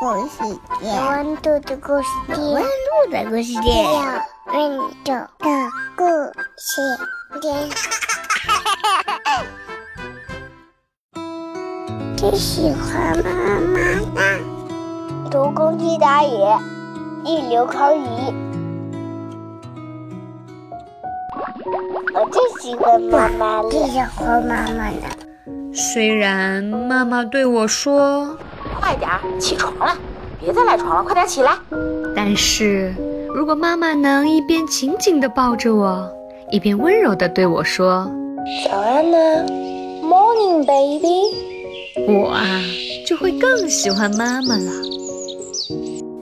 故事店，温度的故事店，温度的故事店，温度的故事店。最喜欢妈妈啦！读公鸡打野，一流考语。我最喜欢妈妈了，最喜欢妈妈了。虽然妈妈对我说：“快点起床了，别再赖床了，快点起来。”但是如果妈妈能一边紧紧地抱着我，一边温柔地对我说：“早安呢，Morning baby。”我啊，就会更喜欢妈妈了。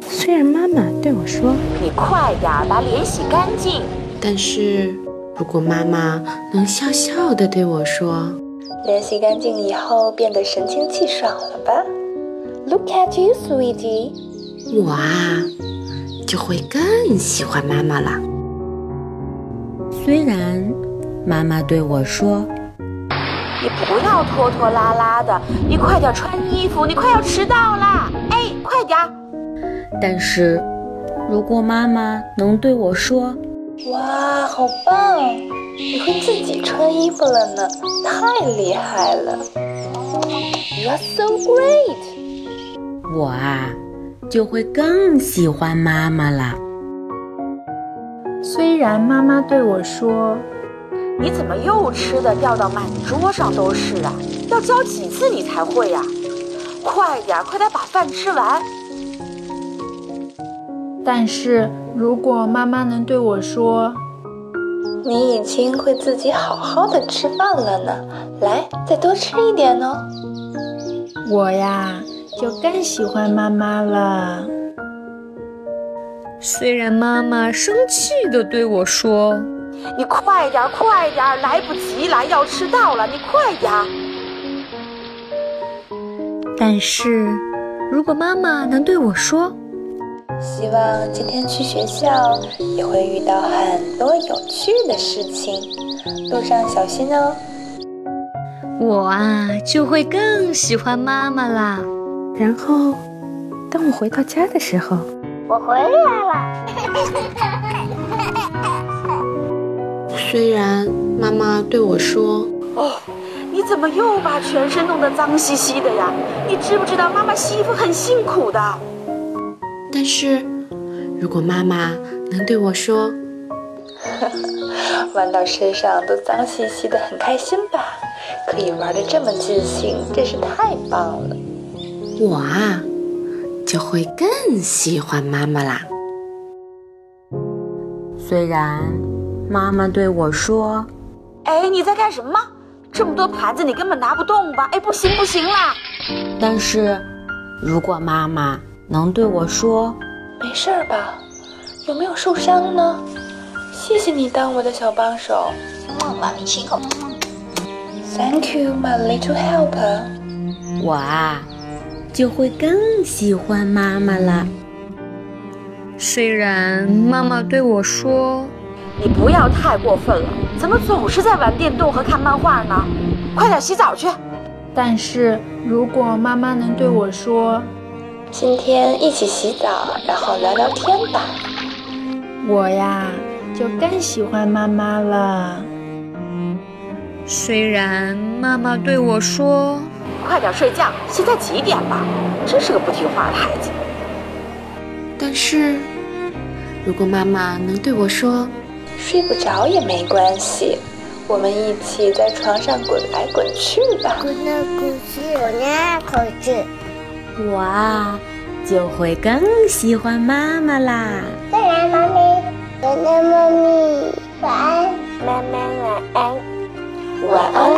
虽然妈妈对我说：“你快点把脸洗干净。”但是如果妈妈能笑笑地对我说：“脸洗干净以后变得神清气爽了吧？Look at you, sweetie。”我啊，就会更喜欢妈妈了。虽然妈妈对我说：“你不要拖拖拉拉的，你快点穿衣服，你快要迟到啦！哎，快点！”但是如果妈妈能对我说：“哇，好棒！你会自己穿衣服了呢，太厉害了！You are so great！” 我啊，就会更喜欢妈妈了。虽然妈妈对我说：“你怎么又吃的掉到满桌上都是啊？要教几次你才会呀？快点，快点把饭吃完。”但是如果妈妈能对我说：“你已经会自己好好的吃饭了呢，来，再多吃一点哦。”我呀，就更喜欢妈妈了。虽然妈妈生气地对我说：“你快点，快点，来不及了，要迟到了，你快点。”但是如果妈妈能对我说：“希望今天去学校也会遇到很多有趣的事情，路上小心哦。”我啊，就会更喜欢妈妈啦。然后，当我回到家的时候，我回来了。虽然妈妈对我说：“哦，你怎么又把全身弄得脏兮兮的呀？你知不知道妈妈洗衣服很辛苦的？”但是，如果妈妈能对我说：“ 玩到身上都脏兮兮的，很开心吧？可以玩的这么尽兴，真是太棒了。”我啊，就会更喜欢妈妈啦。虽然妈妈对我说：“哎，你在干什么？这么多盘子，你根本拿不动吧？哎，不行不行啦！”但是，如果妈妈能对我说：“没事吧？有没有受伤呢？谢谢你当我的小帮手。”妈咪亲口。Thank you, my little helper。我啊，就会更喜欢妈妈了。虽然妈妈对我说：“你不要太过分了，怎么总是在玩电动和看漫画呢？快点洗澡去。”但是如果妈妈能对我说：“今天一起洗澡，然后聊聊天吧。”我呀，就更喜欢妈妈了。虽然妈妈对我说：“快点睡觉，现在几点了？真是个不听话的孩子。”但是，如果妈妈能对我说：“睡不着也没关系，我们一起在床上滚来滚去吧。”滚来滚去，滚来滚去，我啊，就会更喜欢妈妈啦。再来，妈咪，再来，妈咪，晚安，妈妈晚安。晚安。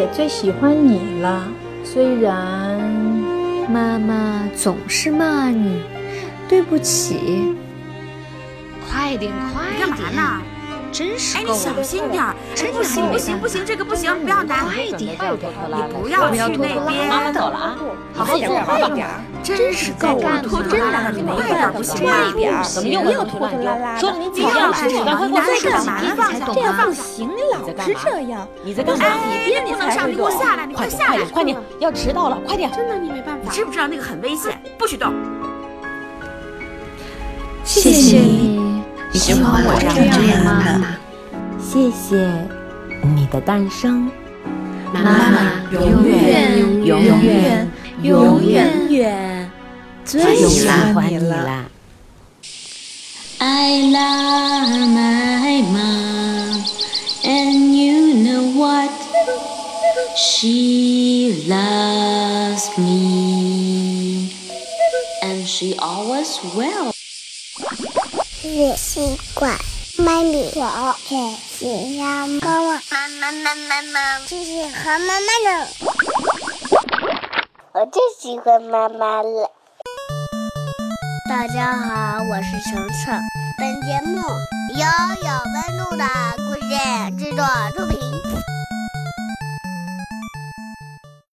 也最喜欢你了，虽然妈妈总是骂你，对不起。快点，快点！干嘛呢？真是哎，够了！你小心点儿！真不行的不行不行，这个不行，不要拿，快点，你不要去那边。妈妈走了啊，好好做吧。真是够了，拖拖拉拉的，你一点儿不行吗？快点儿！怎么又又拖拖拉拉你不要去，赶快你拿快干嘛？你放下，这样放下。不行，你老是这样。你在干嘛？哎，你不能上，你给我下来，你快下来！快点，要迟到了，快点！真的，你没办法。你知不知道那个很危险，不许动。谢谢你，喜欢我这样的妈妈。谢谢你的诞生，妈妈永远永远永远远最喜欢你了。I love my mom, and you know what? She loves me, and she always will. 是习惯，妈咪我最喜欢妈妈，妈妈妈妈妈最喜欢妈妈了，我最喜欢妈妈了。大家好，我是程程。本节目由有温度的故事制作出品。